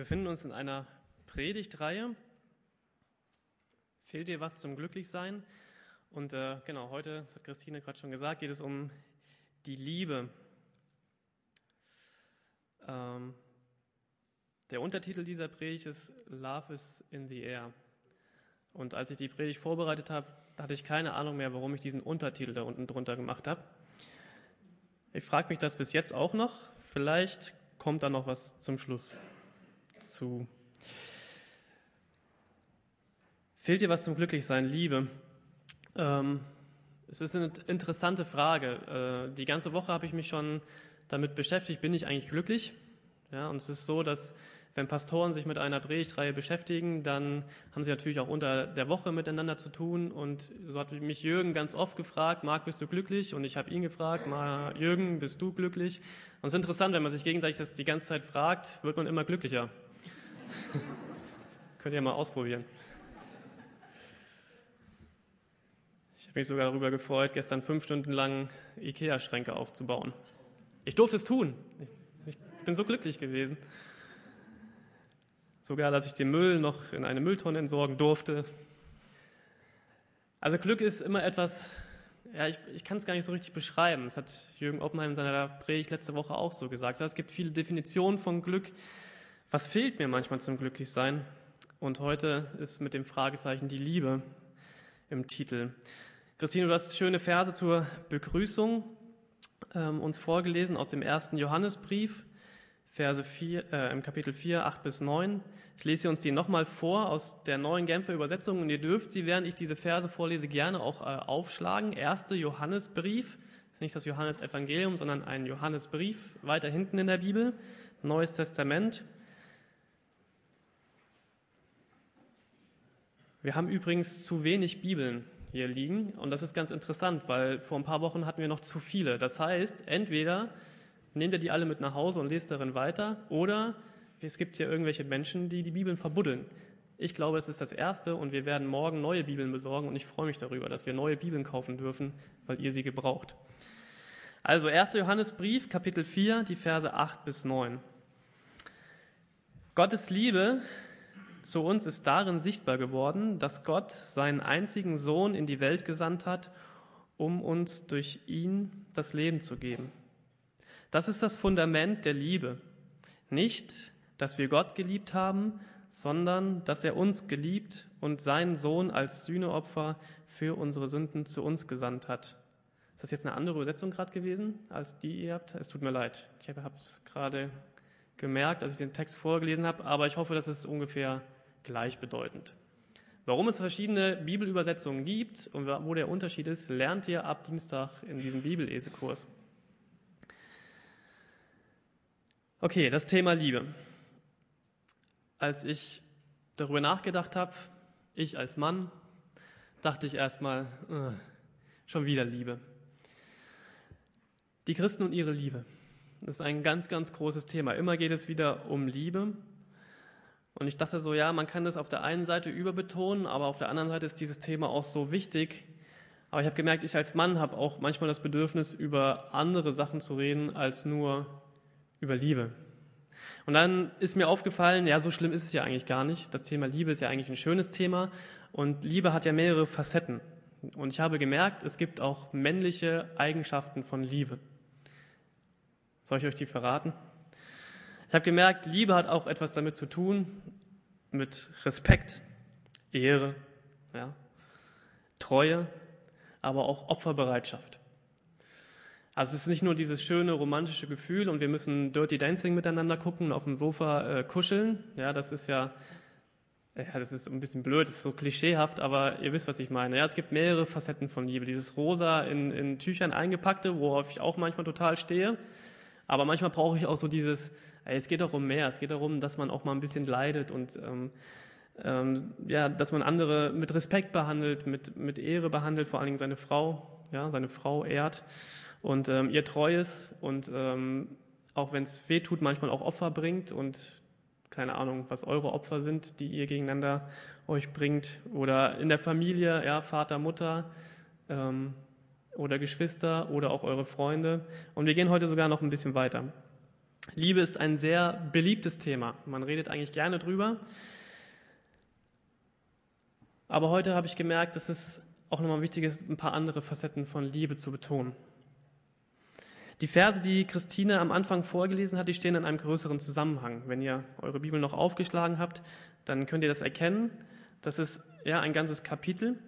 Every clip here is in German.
Wir befinden uns in einer Predigtreihe. Fehlt dir was zum Glücklichsein? Und äh, genau, heute, das hat Christine gerade schon gesagt, geht es um die Liebe. Ähm, der Untertitel dieser Predigt ist Love is in the Air. Und als ich die Predigt vorbereitet habe, hatte ich keine Ahnung mehr, warum ich diesen Untertitel da unten drunter gemacht habe. Ich frage mich das bis jetzt auch noch. Vielleicht kommt da noch was zum Schluss zu. Fehlt dir was zum Glücklichsein? Liebe. Ähm, es ist eine interessante Frage. Äh, die ganze Woche habe ich mich schon damit beschäftigt, bin ich eigentlich glücklich? Ja, und es ist so, dass wenn Pastoren sich mit einer Predigtreihe beschäftigen, dann haben sie natürlich auch unter der Woche miteinander zu tun. Und so hat mich Jürgen ganz oft gefragt, Marc, bist du glücklich? Und ich habe ihn gefragt, Jürgen, bist du glücklich? Und es ist interessant, wenn man sich gegenseitig das die ganze Zeit fragt, wird man immer glücklicher. Könnt ihr mal ausprobieren. Ich habe mich sogar darüber gefreut, gestern fünf Stunden lang Ikea-Schränke aufzubauen. Ich durfte es tun. Ich, ich bin so glücklich gewesen. Sogar, dass ich den Müll noch in eine Mülltonne entsorgen durfte. Also Glück ist immer etwas, ja, ich, ich kann es gar nicht so richtig beschreiben. Das hat Jürgen Oppenheim in seiner Predigt letzte Woche auch so gesagt. Es gibt viele Definitionen von Glück. Was fehlt mir manchmal zum Glücklichsein? Und heute ist mit dem Fragezeichen die Liebe im Titel. Christine, du hast schöne Verse zur Begrüßung ähm, uns vorgelesen aus dem ersten Johannesbrief, Verse 4, äh, im Kapitel 4, 8 bis 9. Ich lese uns die nochmal vor aus der neuen Genfer Übersetzung und ihr dürft sie, während ich diese Verse vorlese, gerne auch äh, aufschlagen. Erste Johannesbrief, ist nicht das Johannesevangelium, sondern ein Johannesbrief, weiter hinten in der Bibel, Neues Testament, Wir haben übrigens zu wenig Bibeln hier liegen und das ist ganz interessant, weil vor ein paar Wochen hatten wir noch zu viele. Das heißt, entweder nehmt ihr die alle mit nach Hause und lest darin weiter oder es gibt hier irgendwelche Menschen, die die Bibeln verbuddeln. Ich glaube, es ist das Erste und wir werden morgen neue Bibeln besorgen und ich freue mich darüber, dass wir neue Bibeln kaufen dürfen, weil ihr sie gebraucht. Also 1. Johannesbrief, Kapitel 4, die Verse 8 bis 9. Gottes Liebe zu uns ist darin sichtbar geworden, dass Gott seinen einzigen Sohn in die Welt gesandt hat, um uns durch ihn das Leben zu geben. Das ist das Fundament der Liebe. Nicht, dass wir Gott geliebt haben, sondern dass er uns geliebt und seinen Sohn als Sühneopfer für unsere Sünden zu uns gesandt hat. Ist das jetzt eine andere Übersetzung gerade gewesen, als die ihr habt? Es tut mir leid. Ich habe es gerade gemerkt, als ich den Text vorgelesen habe, aber ich hoffe, das ist ungefähr gleichbedeutend. Warum es verschiedene Bibelübersetzungen gibt und wo der Unterschied ist, lernt ihr ab Dienstag in diesem Bibellesekurs. Okay, das Thema Liebe. Als ich darüber nachgedacht habe, ich als Mann, dachte ich erstmal, äh, schon wieder Liebe. Die Christen und ihre Liebe. Das ist ein ganz, ganz großes Thema. Immer geht es wieder um Liebe. Und ich dachte so, ja, man kann das auf der einen Seite überbetonen, aber auf der anderen Seite ist dieses Thema auch so wichtig. Aber ich habe gemerkt, ich als Mann habe auch manchmal das Bedürfnis, über andere Sachen zu reden, als nur über Liebe. Und dann ist mir aufgefallen, ja, so schlimm ist es ja eigentlich gar nicht. Das Thema Liebe ist ja eigentlich ein schönes Thema und Liebe hat ja mehrere Facetten. Und ich habe gemerkt, es gibt auch männliche Eigenschaften von Liebe. Soll ich euch die verraten? Ich habe gemerkt, Liebe hat auch etwas damit zu tun, mit Respekt, Ehre, ja, Treue, aber auch Opferbereitschaft. Also es ist nicht nur dieses schöne romantische Gefühl und wir müssen Dirty Dancing miteinander gucken und auf dem Sofa äh, kuscheln. Ja, das ist ja, ja, das ist ein bisschen blöd, das ist so klischeehaft, aber ihr wisst, was ich meine. Ja, es gibt mehrere Facetten von Liebe. Dieses rosa in, in Tüchern eingepackte, worauf ich auch manchmal total stehe. Aber manchmal brauche ich auch so dieses, ey, es geht doch um mehr. Es geht darum, dass man auch mal ein bisschen leidet und ähm, ähm, ja, dass man andere mit Respekt behandelt, mit, mit Ehre behandelt, vor allen Dingen seine Frau, ja, seine Frau ehrt und ähm, ihr treu ist und ähm, auch wenn es weh tut, manchmal auch Opfer bringt und keine Ahnung, was eure Opfer sind, die ihr gegeneinander euch bringt oder in der Familie, ja, Vater, Mutter, ähm, oder Geschwister oder auch eure Freunde. Und wir gehen heute sogar noch ein bisschen weiter. Liebe ist ein sehr beliebtes Thema. Man redet eigentlich gerne drüber. Aber heute habe ich gemerkt, dass es auch nochmal wichtig ist, ein paar andere Facetten von Liebe zu betonen. Die Verse, die Christine am Anfang vorgelesen hat, die stehen in einem größeren Zusammenhang. Wenn ihr eure Bibel noch aufgeschlagen habt, dann könnt ihr das erkennen. Das ist ja ein ganzes Kapitel.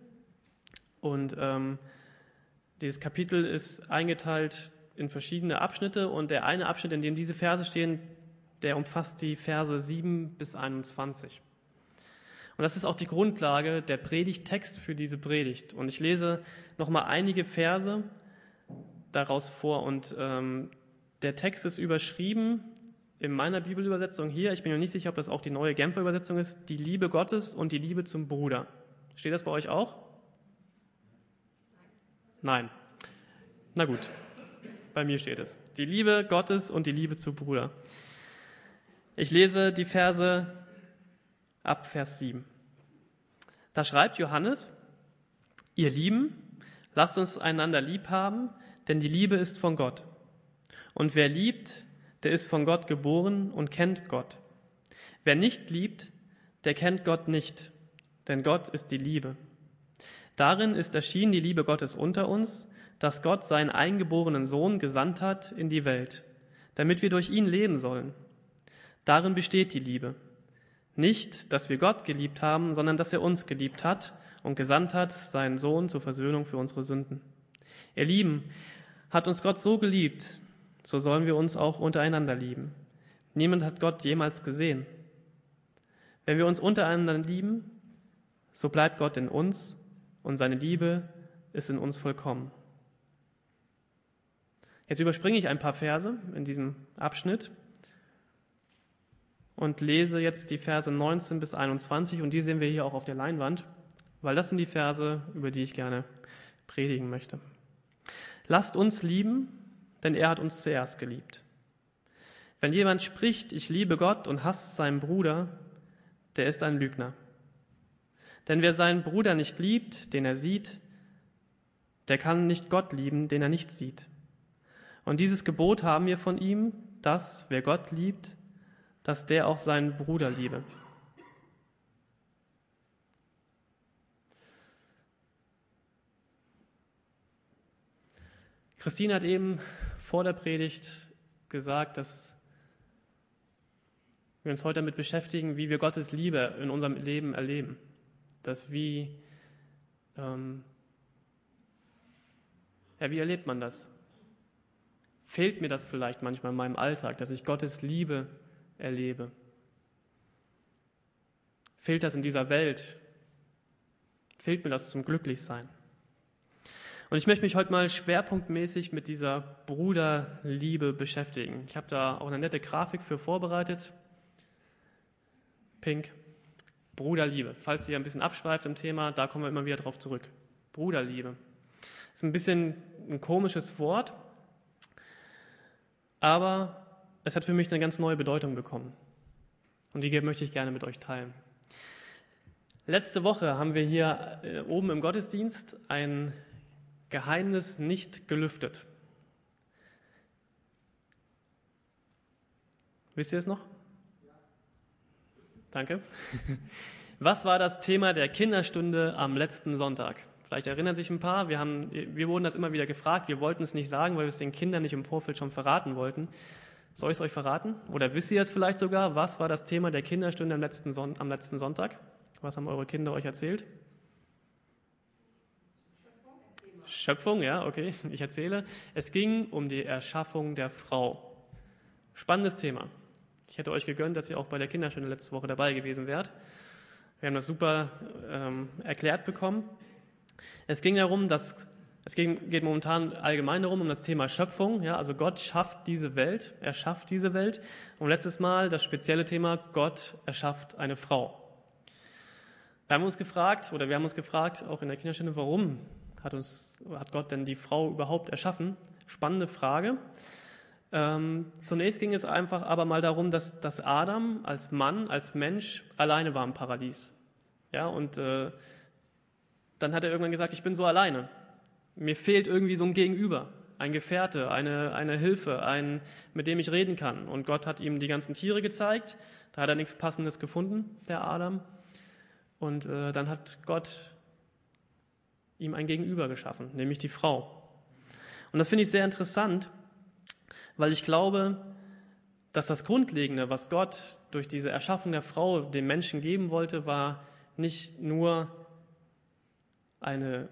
Und ähm, dieses Kapitel ist eingeteilt in verschiedene Abschnitte und der eine Abschnitt, in dem diese Verse stehen, der umfasst die Verse 7 bis 21. Und das ist auch die Grundlage, der Predigttext für diese Predigt. Und ich lese nochmal einige Verse daraus vor. Und ähm, der Text ist überschrieben in meiner Bibelübersetzung hier. Ich bin mir nicht sicher, ob das auch die neue Genfer Übersetzung ist. Die Liebe Gottes und die Liebe zum Bruder. Steht das bei euch auch? Nein. Na gut. Bei mir steht es. Die Liebe Gottes und die Liebe zum Bruder. Ich lese die Verse ab Vers 7. Da schreibt Johannes, ihr Lieben, lasst uns einander lieb haben, denn die Liebe ist von Gott. Und wer liebt, der ist von Gott geboren und kennt Gott. Wer nicht liebt, der kennt Gott nicht, denn Gott ist die Liebe. Darin ist erschienen die Liebe Gottes unter uns, dass Gott seinen eingeborenen Sohn gesandt hat in die Welt, damit wir durch ihn leben sollen. Darin besteht die Liebe. Nicht, dass wir Gott geliebt haben, sondern dass er uns geliebt hat und gesandt hat, seinen Sohn zur Versöhnung für unsere Sünden. Ihr Lieben, hat uns Gott so geliebt, so sollen wir uns auch untereinander lieben. Niemand hat Gott jemals gesehen. Wenn wir uns untereinander lieben, so bleibt Gott in uns und seine Liebe ist in uns vollkommen. Jetzt überspringe ich ein paar Verse in diesem Abschnitt und lese jetzt die Verse 19 bis 21 und die sehen wir hier auch auf der Leinwand, weil das sind die Verse, über die ich gerne predigen möchte. Lasst uns lieben, denn er hat uns zuerst geliebt. Wenn jemand spricht, ich liebe Gott und hasst seinen Bruder, der ist ein Lügner. Denn wer seinen Bruder nicht liebt, den er sieht, der kann nicht Gott lieben, den er nicht sieht. Und dieses Gebot haben wir von ihm, dass wer Gott liebt, dass der auch seinen Bruder liebe. Christine hat eben vor der Predigt gesagt, dass wir uns heute damit beschäftigen, wie wir Gottes Liebe in unserem Leben erleben. Dass wie, ähm, ja, wie erlebt man das? Fehlt mir das vielleicht manchmal in meinem Alltag, dass ich Gottes Liebe erlebe? Fehlt das in dieser Welt? Fehlt mir das zum Glücklichsein? Und ich möchte mich heute mal schwerpunktmäßig mit dieser Bruderliebe beschäftigen. Ich habe da auch eine nette Grafik für vorbereitet. Pink. Bruderliebe. Falls ihr ein bisschen abschweift im Thema, da kommen wir immer wieder drauf zurück. Bruderliebe. Ist ein bisschen ein komisches Wort, aber es hat für mich eine ganz neue Bedeutung bekommen. Und die möchte ich gerne mit euch teilen. Letzte Woche haben wir hier äh, oben im Gottesdienst ein Geheimnis nicht gelüftet. Wisst ihr es noch? Danke. Was war das Thema der Kinderstunde am letzten Sonntag? Vielleicht erinnern sich ein paar. Wir, haben, wir wurden das immer wieder gefragt. Wir wollten es nicht sagen, weil wir es den Kindern nicht im Vorfeld schon verraten wollten. Soll ich es euch verraten? Oder wisst ihr es vielleicht sogar? Was war das Thema der Kinderstunde am letzten, Son am letzten Sonntag? Was haben eure Kinder euch erzählt? Schöpfung, ja, okay, ich erzähle. Es ging um die Erschaffung der Frau. Spannendes Thema. Ich hätte euch gegönnt, dass ihr auch bei der Kinderstunde letzte Woche dabei gewesen wärt. Wir haben das super ähm, erklärt bekommen. Es ging darum, dass es ging, geht momentan allgemein darum, um das Thema Schöpfung. Ja, also Gott schafft diese Welt, er schafft diese Welt. Und letztes Mal das spezielle Thema, Gott erschafft eine Frau. Da haben wir uns gefragt, oder wir haben uns gefragt, auch in der Kinderstunde, warum hat, uns, hat Gott denn die Frau überhaupt erschaffen? Spannende Frage. Ähm, zunächst ging es einfach aber mal darum, dass, dass Adam als Mann, als Mensch alleine war im Paradies. Ja, und äh, dann hat er irgendwann gesagt, ich bin so alleine. Mir fehlt irgendwie so ein Gegenüber. ein Gefährte, eine, eine Hilfe, ein, mit dem ich reden kann. Und Gott hat ihm die ganzen Tiere gezeigt. Da hat er nichts Passendes gefunden, der Adam. Und äh, dann hat Gott ihm ein Gegenüber geschaffen, nämlich die Frau. Und das finde ich sehr interessant, weil ich glaube, dass das Grundlegende, was Gott durch diese Erschaffung der Frau dem Menschen geben wollte, war nicht nur eine,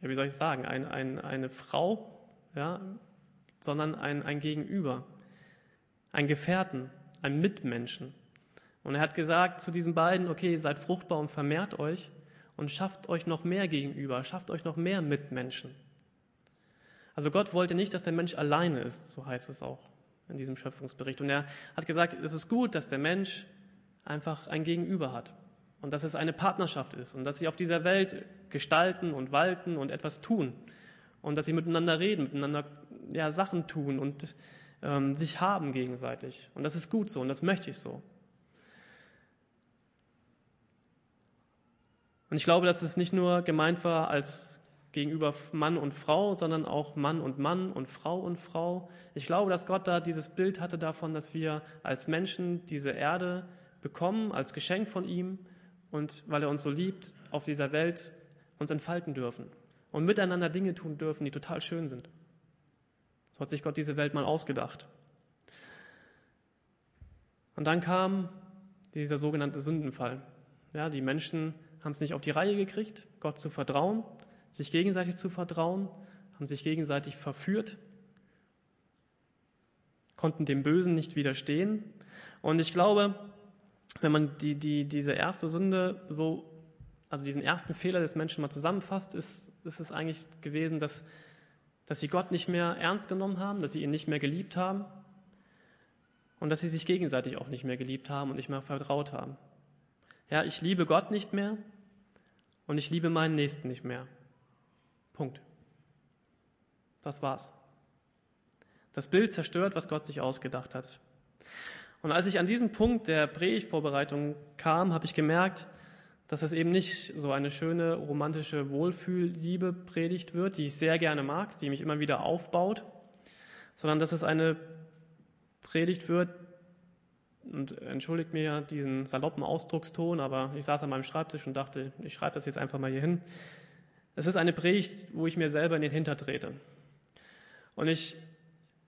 ja, wie soll ich sagen, ein, ein, eine Frau, ja, sondern ein, ein Gegenüber, ein Gefährten, ein Mitmenschen. Und er hat gesagt zu diesen beiden, okay, seid fruchtbar und vermehrt euch und schafft euch noch mehr Gegenüber, schafft euch noch mehr Mitmenschen. Also Gott wollte nicht, dass der Mensch alleine ist, so heißt es auch in diesem Schöpfungsbericht. Und er hat gesagt, es ist gut, dass der Mensch einfach ein Gegenüber hat und dass es eine Partnerschaft ist und dass sie auf dieser Welt gestalten und walten und etwas tun und dass sie miteinander reden, miteinander ja, Sachen tun und ähm, sich haben gegenseitig. Und das ist gut so und das möchte ich so. Und ich glaube, dass es nicht nur gemeint war als gegenüber Mann und Frau, sondern auch Mann und Mann und Frau und Frau. Ich glaube, dass Gott da dieses Bild hatte davon, dass wir als Menschen diese Erde bekommen, als Geschenk von ihm und weil er uns so liebt, auf dieser Welt uns entfalten dürfen und miteinander Dinge tun dürfen, die total schön sind. So hat sich Gott diese Welt mal ausgedacht. Und dann kam dieser sogenannte Sündenfall. Ja, die Menschen haben es nicht auf die Reihe gekriegt, Gott zu vertrauen, sich gegenseitig zu vertrauen, haben sich gegenseitig verführt, konnten dem Bösen nicht widerstehen. Und ich glaube, wenn man die, die, diese erste Sünde so, also diesen ersten Fehler des Menschen mal zusammenfasst, ist, ist es eigentlich gewesen, dass, dass sie Gott nicht mehr ernst genommen haben, dass sie ihn nicht mehr geliebt haben und dass sie sich gegenseitig auch nicht mehr geliebt haben und nicht mehr vertraut haben. Ja, ich liebe Gott nicht mehr und ich liebe meinen Nächsten nicht mehr. Punkt. Das war's. Das Bild zerstört, was Gott sich ausgedacht hat. Und als ich an diesen Punkt der Predigtvorbereitung kam, habe ich gemerkt, dass es eben nicht so eine schöne romantische Wohlfühlliebe predigt wird, die ich sehr gerne mag, die mich immer wieder aufbaut, sondern dass es eine Predigt wird, und entschuldigt mir diesen saloppen Ausdruckston, aber ich saß an meinem Schreibtisch und dachte, ich schreibe das jetzt einfach mal hier hin. Es ist eine Predigt, wo ich mir selber in den Hinter trete. Und ich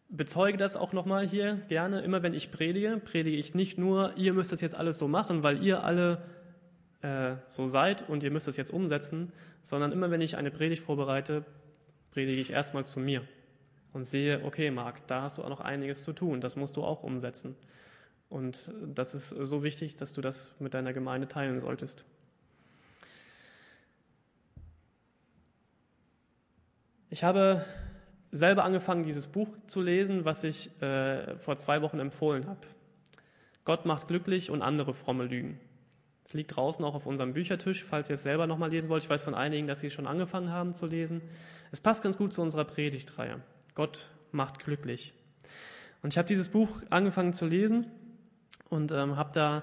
bezeuge das auch nochmal hier gerne. Immer wenn ich predige, predige ich nicht nur, ihr müsst das jetzt alles so machen, weil ihr alle äh, so seid und ihr müsst das jetzt umsetzen, sondern immer wenn ich eine Predigt vorbereite, predige ich erstmal zu mir und sehe, okay, Marc, da hast du auch noch einiges zu tun, das musst du auch umsetzen. Und das ist so wichtig, dass du das mit deiner Gemeinde teilen solltest. Ich habe selber angefangen, dieses Buch zu lesen, was ich äh, vor zwei Wochen empfohlen habe. Gott macht glücklich und andere fromme Lügen. Es liegt draußen auch auf unserem Büchertisch, falls ihr es selber nochmal lesen wollt. Ich weiß von einigen, dass sie es schon angefangen haben zu lesen. Es passt ganz gut zu unserer Predigtreihe. Gott macht glücklich. Und ich habe dieses Buch angefangen zu lesen und ähm, habe da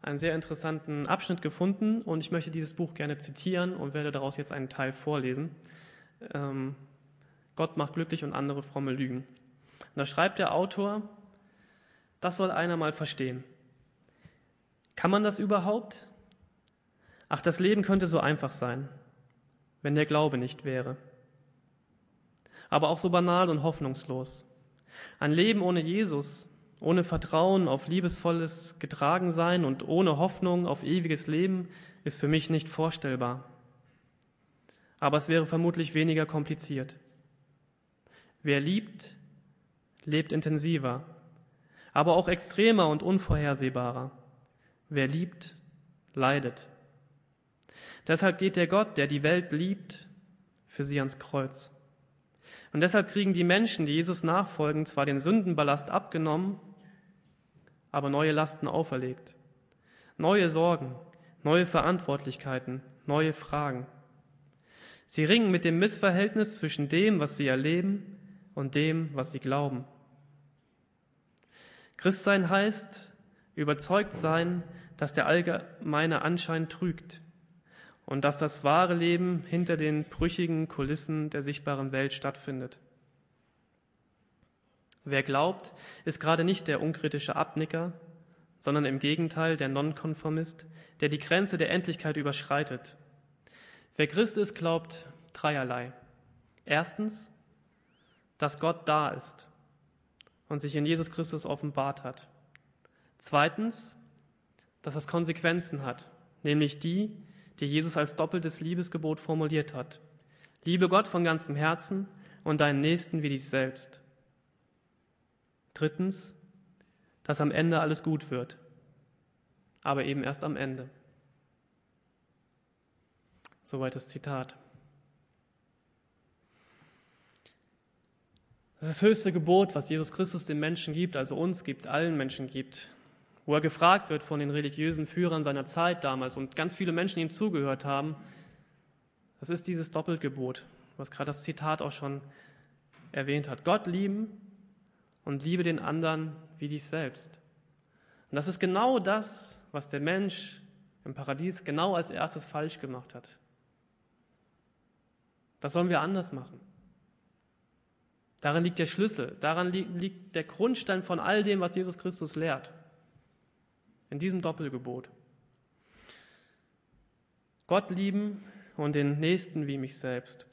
einen sehr interessanten Abschnitt gefunden und ich möchte dieses Buch gerne zitieren und werde daraus jetzt einen Teil vorlesen ähm, Gott macht glücklich und andere fromme Lügen. Und da schreibt der Autor, das soll einer mal verstehen. Kann man das überhaupt? Ach, das Leben könnte so einfach sein, wenn der Glaube nicht wäre. Aber auch so banal und hoffnungslos. Ein Leben ohne Jesus, ohne Vertrauen auf liebesvolles Getragensein und ohne Hoffnung auf ewiges Leben ist für mich nicht vorstellbar aber es wäre vermutlich weniger kompliziert. Wer liebt, lebt intensiver, aber auch extremer und unvorhersehbarer. Wer liebt, leidet. Deshalb geht der Gott, der die Welt liebt, für sie ans Kreuz. Und deshalb kriegen die Menschen, die Jesus nachfolgen, zwar den Sündenballast abgenommen, aber neue Lasten auferlegt. Neue Sorgen, neue Verantwortlichkeiten, neue Fragen. Sie ringen mit dem Missverhältnis zwischen dem, was sie erleben, und dem, was sie glauben. Christsein heißt, überzeugt sein, dass der allgemeine Anschein trügt und dass das wahre Leben hinter den brüchigen Kulissen der sichtbaren Welt stattfindet. Wer glaubt, ist gerade nicht der unkritische Abnicker, sondern im Gegenteil der Nonkonformist, der die Grenze der Endlichkeit überschreitet. Wer Christ ist, glaubt dreierlei. Erstens, dass Gott da ist und sich in Jesus Christus offenbart hat. Zweitens, dass es Konsequenzen hat, nämlich die, die Jesus als doppeltes Liebesgebot formuliert hat. Liebe Gott von ganzem Herzen und deinen Nächsten wie dich selbst. Drittens, dass am Ende alles gut wird, aber eben erst am Ende. Soweit das Zitat. Das ist das höchste Gebot, was Jesus Christus den Menschen gibt, also uns gibt, allen Menschen gibt, wo er gefragt wird von den religiösen Führern seiner Zeit damals und ganz viele Menschen ihm zugehört haben. Das ist dieses Doppelgebot, was gerade das Zitat auch schon erwähnt hat. Gott lieben und liebe den anderen wie dich selbst. Und das ist genau das, was der Mensch im Paradies genau als erstes falsch gemacht hat. Das sollen wir anders machen. Darin liegt der Schlüssel, daran liegt der Grundstein von all dem, was Jesus Christus lehrt. In diesem Doppelgebot. Gott lieben und den Nächsten wie mich selbst.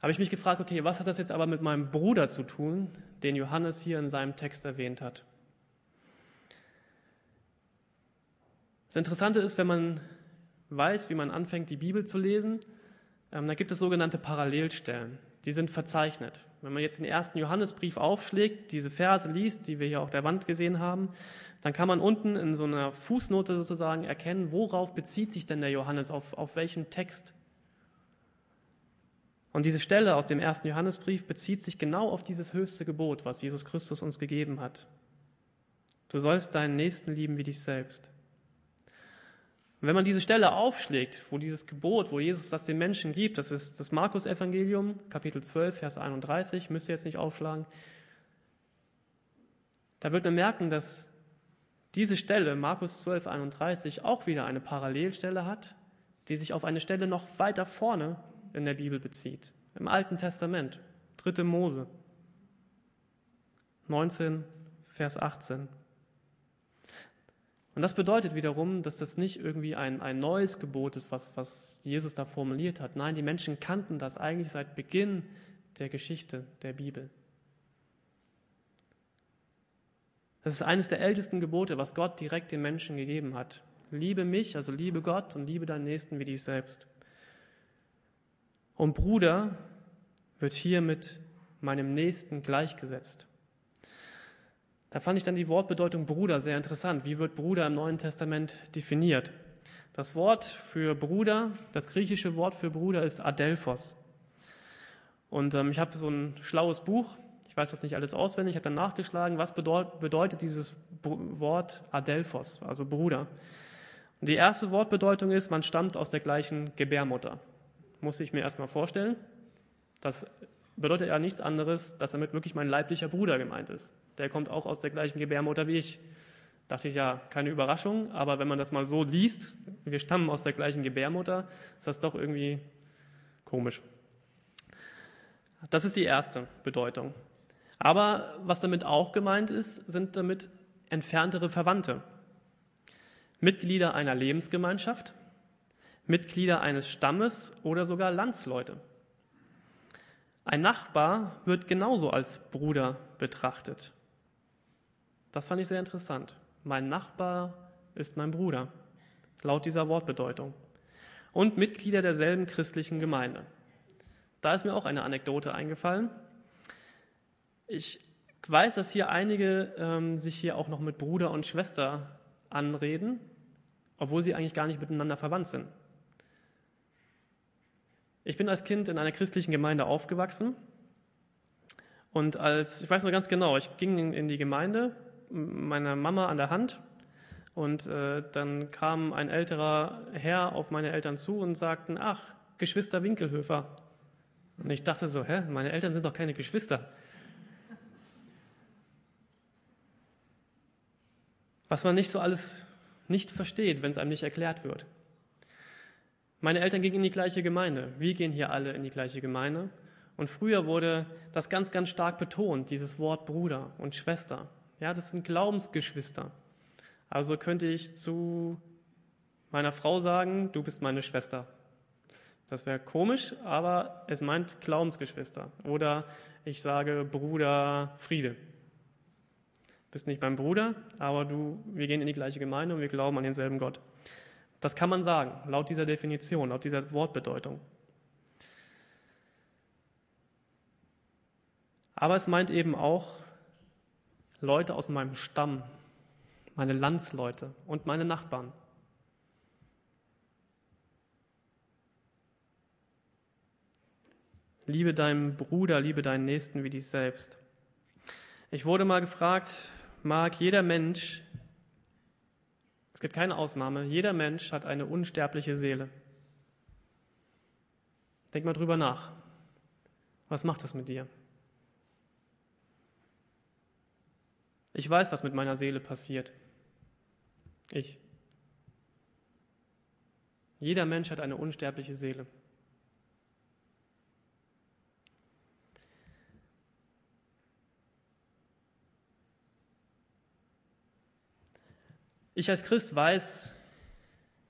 Habe ich mich gefragt, okay, was hat das jetzt aber mit meinem Bruder zu tun, den Johannes hier in seinem Text erwähnt hat? Das Interessante ist, wenn man weiß, wie man anfängt, die Bibel zu lesen, da gibt es sogenannte Parallelstellen. Die sind verzeichnet. Wenn man jetzt den ersten Johannesbrief aufschlägt, diese Verse liest, die wir hier auf der Wand gesehen haben, dann kann man unten in so einer Fußnote sozusagen erkennen, worauf bezieht sich denn der Johannes, auf, auf welchen Text. Und diese Stelle aus dem ersten Johannesbrief bezieht sich genau auf dieses höchste Gebot, was Jesus Christus uns gegeben hat. Du sollst deinen Nächsten lieben wie dich selbst. Und wenn man diese Stelle aufschlägt, wo dieses Gebot, wo Jesus das den Menschen gibt, das ist das Markus-Evangelium, Kapitel 12, Vers 31, müsst ihr jetzt nicht aufschlagen, da wird man merken, dass diese Stelle, Markus 12, 31, auch wieder eine Parallelstelle hat, die sich auf eine Stelle noch weiter vorne in der Bibel bezieht. Im Alten Testament, 3. Mose, 19, Vers 18. Und das bedeutet wiederum, dass das nicht irgendwie ein, ein neues Gebot ist, was, was Jesus da formuliert hat. Nein, die Menschen kannten das eigentlich seit Beginn der Geschichte der Bibel. Das ist eines der ältesten Gebote, was Gott direkt den Menschen gegeben hat. Liebe mich, also liebe Gott und liebe deinen Nächsten wie dich selbst. Und Bruder wird hier mit meinem Nächsten gleichgesetzt. Da fand ich dann die Wortbedeutung Bruder sehr interessant. Wie wird Bruder im Neuen Testament definiert? Das Wort für Bruder, das griechische Wort für Bruder ist Adelphos. Und ähm, ich habe so ein schlaues Buch, ich weiß das nicht alles auswendig, ich habe dann nachgeschlagen, was bedeut, bedeutet dieses Wort Adelphos, also Bruder. Und die erste Wortbedeutung ist, man stammt aus der gleichen Gebärmutter. Muss ich mir erstmal vorstellen. Das bedeutet ja nichts anderes, dass damit wirklich mein leiblicher Bruder gemeint ist der kommt auch aus der gleichen Gebärmutter wie ich. Dachte ich ja, keine Überraschung, aber wenn man das mal so liest, wir stammen aus der gleichen Gebärmutter, ist das doch irgendwie komisch. Das ist die erste Bedeutung. Aber was damit auch gemeint ist, sind damit entferntere Verwandte. Mitglieder einer Lebensgemeinschaft, Mitglieder eines Stammes oder sogar Landsleute. Ein Nachbar wird genauso als Bruder betrachtet. Das fand ich sehr interessant. Mein Nachbar ist mein Bruder, laut dieser Wortbedeutung. Und Mitglieder derselben christlichen Gemeinde. Da ist mir auch eine Anekdote eingefallen. Ich weiß, dass hier einige ähm, sich hier auch noch mit Bruder und Schwester anreden, obwohl sie eigentlich gar nicht miteinander verwandt sind. Ich bin als Kind in einer christlichen Gemeinde aufgewachsen und als, ich weiß noch ganz genau, ich ging in die Gemeinde meiner Mama an der Hand und äh, dann kam ein älterer Herr auf meine Eltern zu und sagten, ach, Geschwister Winkelhöfer. Und ich dachte so, hä, meine Eltern sind doch keine Geschwister. Was man nicht so alles nicht versteht, wenn es einem nicht erklärt wird. Meine Eltern gingen in die gleiche Gemeinde. Wir gehen hier alle in die gleiche Gemeinde. Und früher wurde das ganz, ganz stark betont, dieses Wort Bruder und Schwester. Ja, das sind Glaubensgeschwister. Also könnte ich zu meiner Frau sagen, du bist meine Schwester. Das wäre komisch, aber es meint Glaubensgeschwister. Oder ich sage Bruder Friede. Du bist nicht mein Bruder, aber du, wir gehen in die gleiche Gemeinde und wir glauben an denselben Gott. Das kann man sagen, laut dieser Definition, laut dieser Wortbedeutung. Aber es meint eben auch Leute aus meinem Stamm, meine Landsleute und meine Nachbarn. Liebe deinen Bruder, liebe deinen Nächsten wie dich selbst. Ich wurde mal gefragt, mag jeder Mensch, es gibt keine Ausnahme, jeder Mensch hat eine unsterbliche Seele. Denk mal drüber nach. Was macht das mit dir? Ich weiß, was mit meiner Seele passiert. Ich. Jeder Mensch hat eine unsterbliche Seele. Ich als Christ weiß,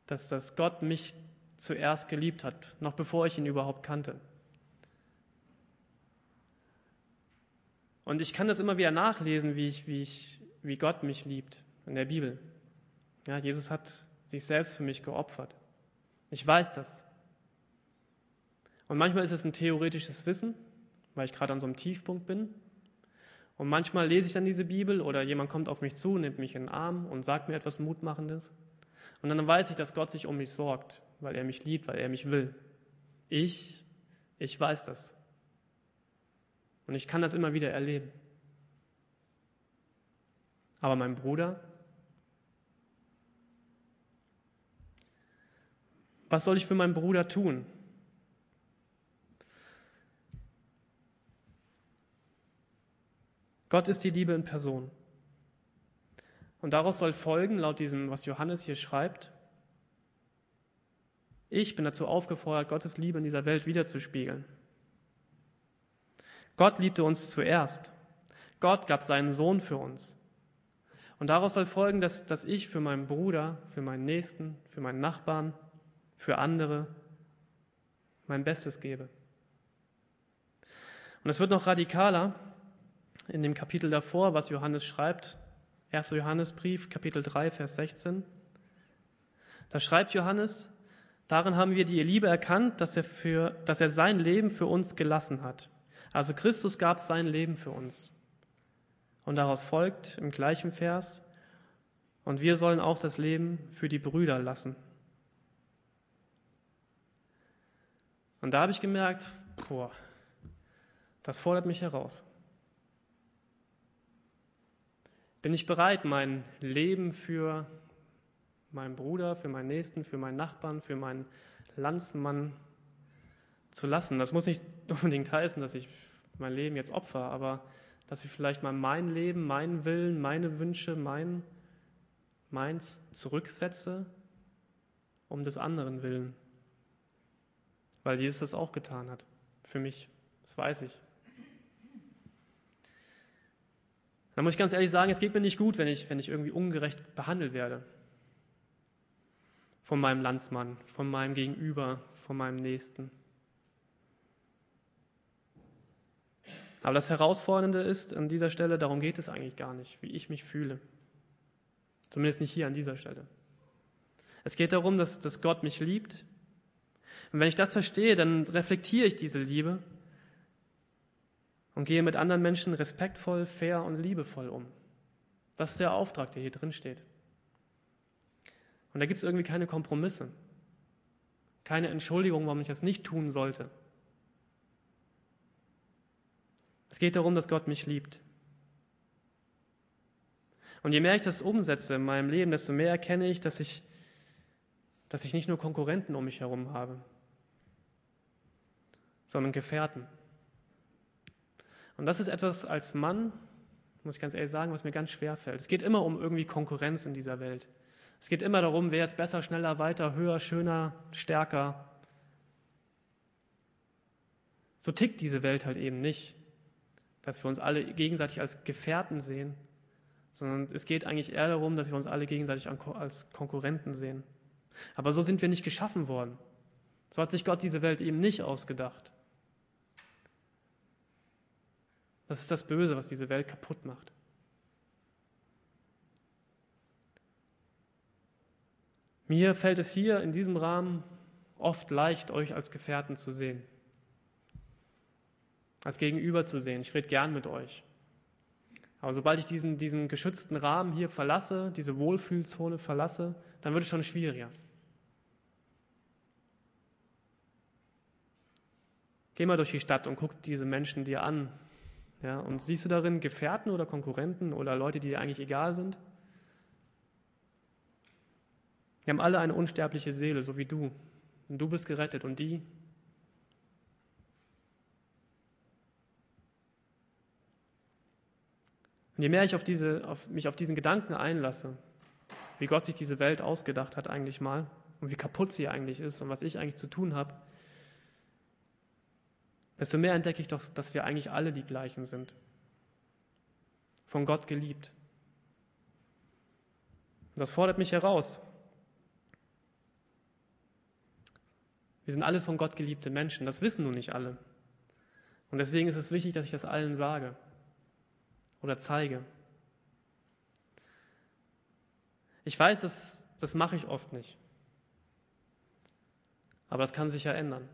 dass das Gott mich zuerst geliebt hat, noch bevor ich ihn überhaupt kannte. Und ich kann das immer wieder nachlesen, wie, ich, wie, ich, wie Gott mich liebt in der Bibel. Ja, Jesus hat sich selbst für mich geopfert. Ich weiß das. Und manchmal ist es ein theoretisches Wissen, weil ich gerade an so einem Tiefpunkt bin. Und manchmal lese ich dann diese Bibel oder jemand kommt auf mich zu, nimmt mich in den Arm und sagt mir etwas Mutmachendes. Und dann weiß ich, dass Gott sich um mich sorgt, weil er mich liebt, weil er mich will. Ich, ich weiß das. Und ich kann das immer wieder erleben. Aber mein Bruder, was soll ich für meinen Bruder tun? Gott ist die Liebe in Person. Und daraus soll folgen, laut diesem, was Johannes hier schreibt, ich bin dazu aufgefordert, Gottes Liebe in dieser Welt wiederzuspiegeln. Gott liebte uns zuerst. Gott gab seinen Sohn für uns. Und daraus soll folgen, dass, dass ich für meinen Bruder, für meinen Nächsten, für meinen Nachbarn, für andere mein Bestes gebe. Und es wird noch radikaler, in dem Kapitel davor, was Johannes schreibt, 1. Johannesbrief, Kapitel 3, Vers 16. Da schreibt Johannes, darin haben wir die Liebe erkannt, dass er, für, dass er sein Leben für uns gelassen hat. Also Christus gab sein Leben für uns. Und daraus folgt im gleichen Vers, und wir sollen auch das Leben für die Brüder lassen. Und da habe ich gemerkt, boah, das fordert mich heraus. Bin ich bereit, mein Leben für meinen Bruder, für meinen Nächsten, für meinen Nachbarn, für meinen Landsmann zu lassen? Das muss nicht unbedingt heißen, dass ich mein Leben jetzt opfer, aber dass ich vielleicht mal mein Leben, meinen Willen, meine Wünsche, mein, meins zurücksetze, um des anderen willen. Weil Jesus das auch getan hat. Für mich. Das weiß ich. Da muss ich ganz ehrlich sagen, es geht mir nicht gut, wenn ich, wenn ich irgendwie ungerecht behandelt werde. Von meinem Landsmann, von meinem Gegenüber, von meinem Nächsten. Aber das Herausfordernde ist an dieser Stelle, darum geht es eigentlich gar nicht, wie ich mich fühle. Zumindest nicht hier an dieser Stelle. Es geht darum, dass, dass Gott mich liebt. Und wenn ich das verstehe, dann reflektiere ich diese Liebe und gehe mit anderen Menschen respektvoll, fair und liebevoll um. Das ist der Auftrag, der hier drin steht. Und da gibt es irgendwie keine Kompromisse, keine Entschuldigung, warum ich das nicht tun sollte. Es geht darum, dass Gott mich liebt. Und je mehr ich das umsetze in meinem Leben, desto mehr erkenne ich, dass ich, dass ich nicht nur Konkurrenten um mich herum habe, sondern Gefährten. Und das ist etwas als Mann, muss ich ganz ehrlich sagen, was mir ganz schwer fällt. Es geht immer um irgendwie Konkurrenz in dieser Welt. Es geht immer darum, wer ist besser, schneller, weiter, höher, schöner, stärker. So tickt diese Welt halt eben nicht, dass wir uns alle gegenseitig als Gefährten sehen, sondern es geht eigentlich eher darum, dass wir uns alle gegenseitig als Konkurrenten sehen. Aber so sind wir nicht geschaffen worden. So hat sich Gott diese Welt eben nicht ausgedacht. Das ist das Böse, was diese Welt kaputt macht. Mir fällt es hier in diesem Rahmen oft leicht, euch als Gefährten zu sehen, als Gegenüber zu sehen. Ich rede gern mit euch. Aber sobald ich diesen, diesen geschützten Rahmen hier verlasse, diese Wohlfühlzone verlasse, dann wird es schon schwieriger. Geh mal durch die Stadt und guck diese Menschen dir an. Ja, und siehst du darin Gefährten oder Konkurrenten oder Leute, die dir eigentlich egal sind? Wir haben alle eine unsterbliche Seele, so wie du. Und du bist gerettet und die. Und je mehr ich auf diese, auf, mich auf diesen Gedanken einlasse, wie Gott sich diese Welt ausgedacht hat eigentlich mal und wie kaputt sie eigentlich ist und was ich eigentlich zu tun habe, desto mehr entdecke ich doch, dass wir eigentlich alle die gleichen sind. Von Gott geliebt. Und das fordert mich heraus. Wir sind alles von Gott geliebte Menschen. Das wissen nun nicht alle. Und deswegen ist es wichtig, dass ich das allen sage oder zeige. Ich weiß, das, das mache ich oft nicht. Aber das kann sich ja ändern.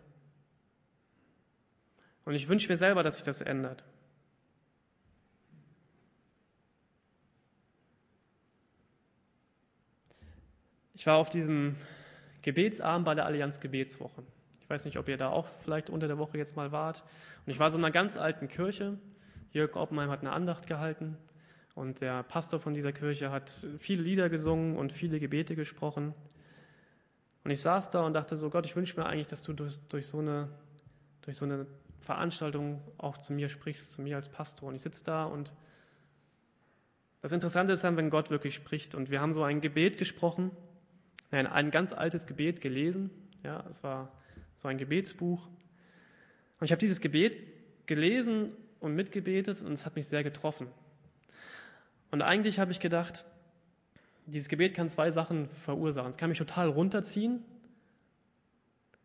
Und ich wünsche mir selber, dass sich das ändert. Ich war auf diesem Gebetsabend bei der Allianz Gebetswoche. Ich weiß nicht, ob ihr da auch vielleicht unter der Woche jetzt mal wart. Und ich war so in einer ganz alten Kirche. Jörg Oppenheim hat eine Andacht gehalten und der Pastor von dieser Kirche hat viele Lieder gesungen und viele Gebete gesprochen. Und ich saß da und dachte so, Gott, ich wünsche mir eigentlich, dass du durch, durch, so eine, durch so eine Veranstaltung auch zu mir sprichst, zu mir als Pastor. Und ich sitze da und das Interessante ist dann, wenn Gott wirklich spricht. Und wir haben so ein Gebet gesprochen Nein, ein ganz altes Gebet gelesen. Ja, es war so ein Gebetsbuch. Und ich habe dieses Gebet gelesen und mitgebetet und es hat mich sehr getroffen. Und eigentlich habe ich gedacht, dieses Gebet kann zwei Sachen verursachen. Es kann mich total runterziehen,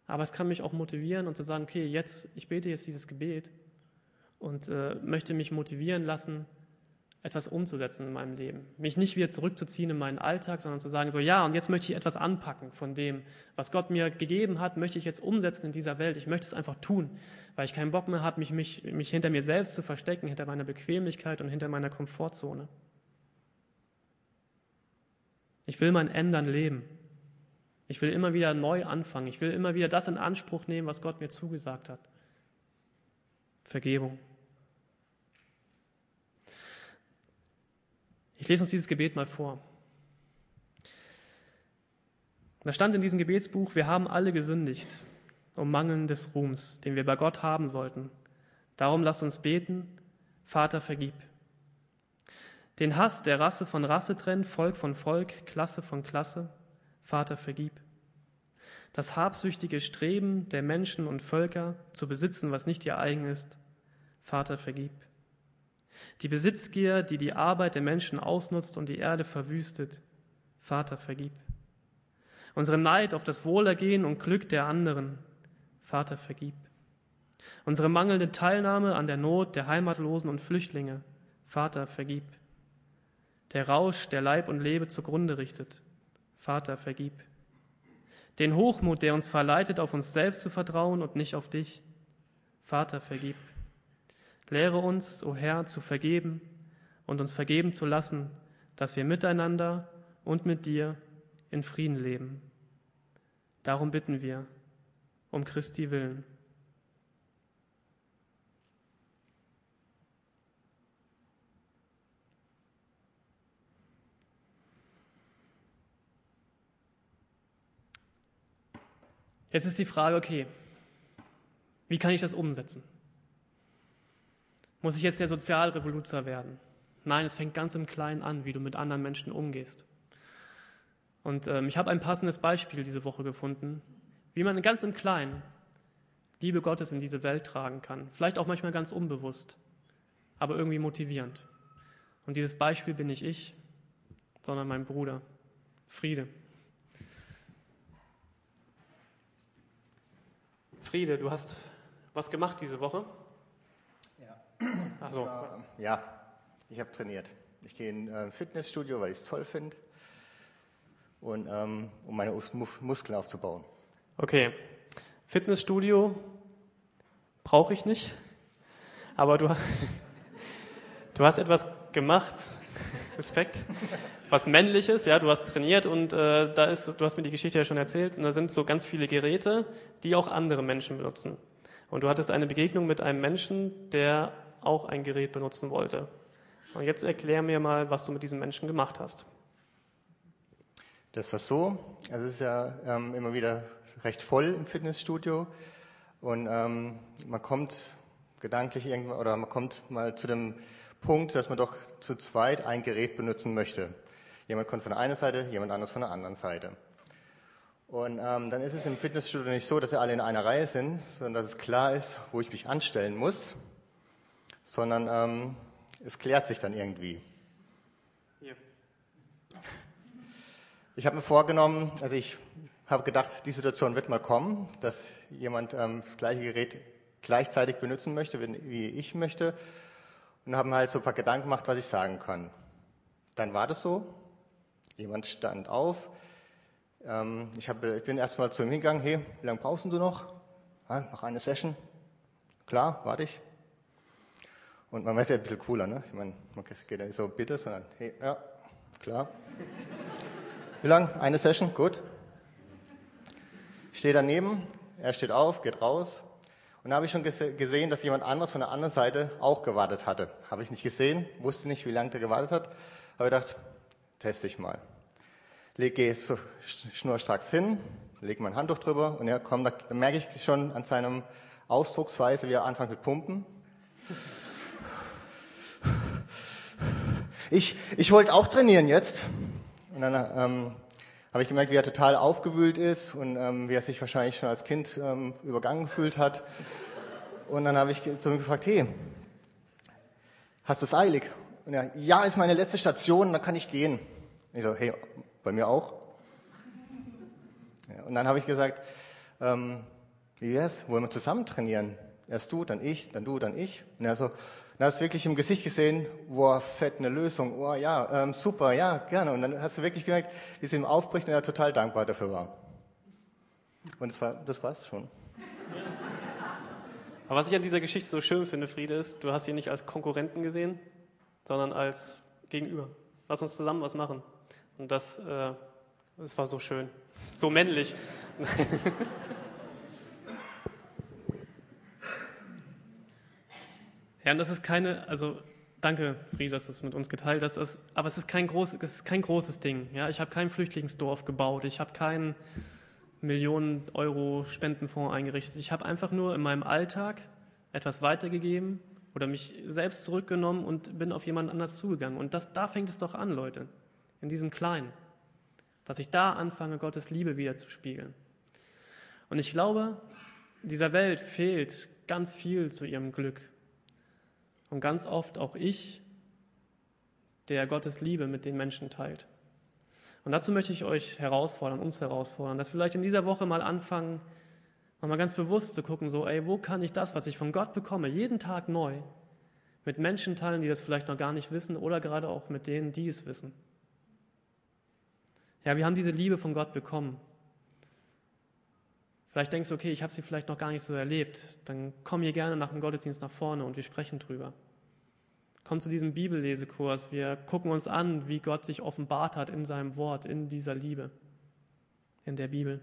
aber es kann mich auch motivieren und zu sagen, okay, jetzt, ich bete jetzt dieses Gebet und äh, möchte mich motivieren lassen, etwas umzusetzen in meinem Leben. Mich nicht wieder zurückzuziehen in meinen Alltag, sondern zu sagen, so ja, und jetzt möchte ich etwas anpacken von dem, was Gott mir gegeben hat, möchte ich jetzt umsetzen in dieser Welt. Ich möchte es einfach tun, weil ich keinen Bock mehr habe, mich, mich, mich hinter mir selbst zu verstecken, hinter meiner Bequemlichkeit und hinter meiner Komfortzone. Ich will mein Ändern leben. Ich will immer wieder neu anfangen. Ich will immer wieder das in Anspruch nehmen, was Gott mir zugesagt hat. Vergebung. Ich lese uns dieses Gebet mal vor. Da stand in diesem Gebetsbuch, wir haben alle gesündigt, um Mangeln des Ruhms, den wir bei Gott haben sollten. Darum lass uns beten, Vater, vergib. Den Hass, der Rasse von Rasse trennt, Volk von Volk, Klasse von Klasse, Vater, vergib. Das habsüchtige Streben der Menschen und Völker zu besitzen, was nicht ihr eigen ist, Vater, vergib. Die Besitzgier, die die Arbeit der Menschen ausnutzt und die Erde verwüstet. Vater, vergib. Unsere Neid auf das Wohlergehen und Glück der anderen. Vater, vergib. Unsere mangelnde Teilnahme an der Not der Heimatlosen und Flüchtlinge. Vater, vergib. Der Rausch, der Leib und Lebe zugrunde richtet. Vater, vergib. Den Hochmut, der uns verleitet, auf uns selbst zu vertrauen und nicht auf dich. Vater, vergib. Lehre uns, o oh Herr, zu vergeben und uns vergeben zu lassen, dass wir miteinander und mit dir in Frieden leben. Darum bitten wir, um Christi willen. Jetzt ist die Frage, okay, wie kann ich das umsetzen? Muss ich jetzt der Sozialrevoluzer werden? Nein, es fängt ganz im Kleinen an, wie du mit anderen Menschen umgehst. Und ähm, ich habe ein passendes Beispiel diese Woche gefunden, wie man ganz im Kleinen Liebe Gottes in diese Welt tragen kann. Vielleicht auch manchmal ganz unbewusst, aber irgendwie motivierend. Und dieses Beispiel bin nicht ich, sondern mein Bruder. Friede. Friede, du hast was gemacht diese Woche? Ja. Ach so. Ich war, ja, ich habe trainiert. Ich gehe in ein äh, Fitnessstudio, weil ich es toll finde. Und um meine Muskeln aufzubauen. Okay. Fitnessstudio brauche ich nicht. Aber du, du hast etwas gemacht. Respekt. Was männliches, ja, du hast trainiert und äh, da ist, du hast mir die Geschichte ja schon erzählt, und da sind so ganz viele Geräte, die auch andere Menschen benutzen. Und du hattest eine Begegnung mit einem Menschen, der auch ein Gerät benutzen wollte. Und jetzt erklär mir mal, was du mit diesem Menschen gemacht hast. Das war so, also es ist ja ähm, immer wieder recht voll im Fitnessstudio und ähm, man kommt gedanklich irgendwann oder man kommt mal zu dem Punkt, dass man doch zu zweit ein Gerät benutzen möchte. Jemand kommt von der einen Seite, jemand anderes von der anderen Seite. Und ähm, dann ist es im Fitnessstudio nicht so, dass wir alle in einer Reihe sind, sondern dass es klar ist, wo ich mich anstellen muss, sondern ähm, es klärt sich dann irgendwie. Ja. Ich habe mir vorgenommen, also ich habe gedacht, die Situation wird mal kommen, dass jemand ähm, das gleiche Gerät gleichzeitig benutzen möchte, wie ich möchte, und habe mir halt so ein paar Gedanken gemacht, was ich sagen kann. Dann war das so. Jemand stand auf, ähm, ich, hab, ich bin erstmal zu ihm hingegangen, hey, wie lange brauchst du noch? Ja, noch eine Session? Klar, warte ich. Und man weiß ja ein bisschen cooler, ne? Ich meine, man geht ja nicht so bitte, sondern hey, ja, klar. Wie lange? Eine Session? Gut. Ich stehe daneben, er steht auf, geht raus. Und da habe ich schon gesehen, dass jemand anderes von der anderen Seite auch gewartet hatte. Habe ich nicht gesehen, wusste nicht, wie lange der gewartet hat. Aber gedacht, teste ich mal lege so schnurstracks hin, lege mein Handtuch drüber und ja, komm, da merke ich schon an seinem Ausdrucksweise, wie er anfängt mit Pumpen. Ich, ich wollte auch trainieren jetzt. Und dann ähm, habe ich gemerkt, wie er total aufgewühlt ist und ähm, wie er sich wahrscheinlich schon als Kind ähm, übergangen gefühlt hat. Und dann habe ich zu ihm gefragt, hey, hast du es eilig? Und er, ja, ist meine letzte Station, dann kann ich gehen. Und ich so, hey, bei mir auch. Ja, und dann habe ich gesagt, ähm, wie wär's? Wollen wir zusammen trainieren? Erst du, dann ich, dann du, dann ich. Und er so, dann hast du wirklich im Gesicht gesehen, wow, fett, eine Lösung, oh ja, ähm, super, ja, gerne. Und dann hast du wirklich gemerkt, wie es ihm aufbricht und er total dankbar dafür war. Und das war, das war's schon. Aber was ich an dieser Geschichte so schön finde, Friede, ist, du hast ihn nicht als Konkurrenten gesehen, sondern als Gegenüber. Lass uns zusammen was machen. Und das, äh, das war so schön, so männlich. ja, und das ist keine, also danke, Fried, dass du es mit uns geteilt hast, aber es ist kein, groß, es ist kein großes Ding. Ja? Ich habe kein Flüchtlingsdorf gebaut, ich habe keinen Millionen Euro Spendenfonds eingerichtet. Ich habe einfach nur in meinem Alltag etwas weitergegeben oder mich selbst zurückgenommen und bin auf jemand anders zugegangen. Und das, da fängt es doch an, Leute in diesem Kleinen, dass ich da anfange, Gottes Liebe wieder zu spiegeln. Und ich glaube, dieser Welt fehlt ganz viel zu ihrem Glück. Und ganz oft auch ich, der Gottes Liebe mit den Menschen teilt. Und dazu möchte ich euch herausfordern, uns herausfordern, dass wir vielleicht in dieser Woche mal anfangen, nochmal ganz bewusst zu gucken, so, ey, wo kann ich das, was ich von Gott bekomme, jeden Tag neu, mit Menschen teilen, die das vielleicht noch gar nicht wissen oder gerade auch mit denen, die es wissen. Ja, wir haben diese Liebe von Gott bekommen. Vielleicht denkst du, okay, ich habe sie vielleicht noch gar nicht so erlebt. Dann komm hier gerne nach dem Gottesdienst nach vorne und wir sprechen drüber. Komm zu diesem Bibellesekurs. Wir gucken uns an, wie Gott sich offenbart hat in seinem Wort, in dieser Liebe, in der Bibel.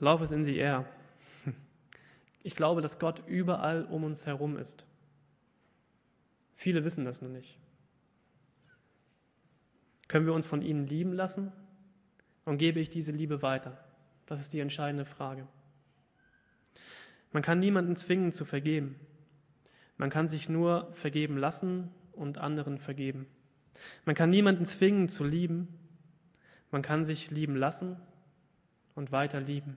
Love is in the air. Ich glaube, dass Gott überall um uns herum ist. Viele wissen das nur nicht. Können wir uns von ihnen lieben lassen? Und gebe ich diese Liebe weiter? Das ist die entscheidende Frage. Man kann niemanden zwingen zu vergeben. Man kann sich nur vergeben lassen und anderen vergeben. Man kann niemanden zwingen zu lieben. Man kann sich lieben lassen und weiter lieben.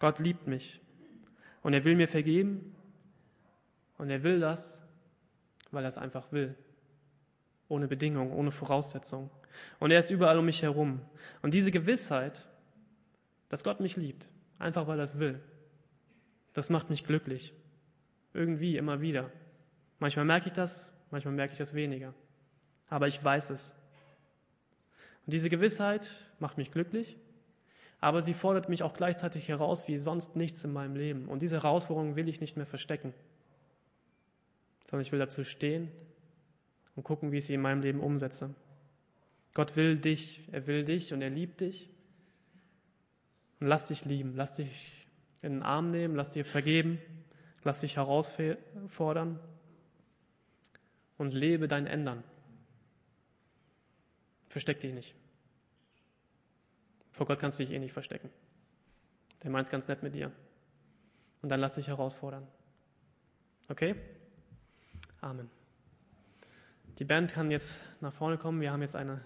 Gott liebt mich und er will mir vergeben und er will das, weil er es einfach will. Ohne Bedingung, ohne Voraussetzung. Und er ist überall um mich herum. Und diese Gewissheit, dass Gott mich liebt, einfach weil er es will, das macht mich glücklich. Irgendwie, immer wieder. Manchmal merke ich das, manchmal merke ich das weniger. Aber ich weiß es. Und diese Gewissheit macht mich glücklich, aber sie fordert mich auch gleichzeitig heraus wie sonst nichts in meinem Leben. Und diese Herausforderung will ich nicht mehr verstecken, sondern ich will dazu stehen und gucken, wie ich sie in meinem Leben umsetze. Gott will dich, er will dich und er liebt dich. Und lass dich lieben, lass dich in den Arm nehmen, lass dir vergeben, lass dich herausfordern und lebe dein Ändern. Versteck dich nicht. Vor Gott kannst du dich eh nicht verstecken. Der meint es ganz nett mit dir. Und dann lass dich herausfordern. Okay? Amen. Die Band kann jetzt nach vorne kommen. Wir haben jetzt eine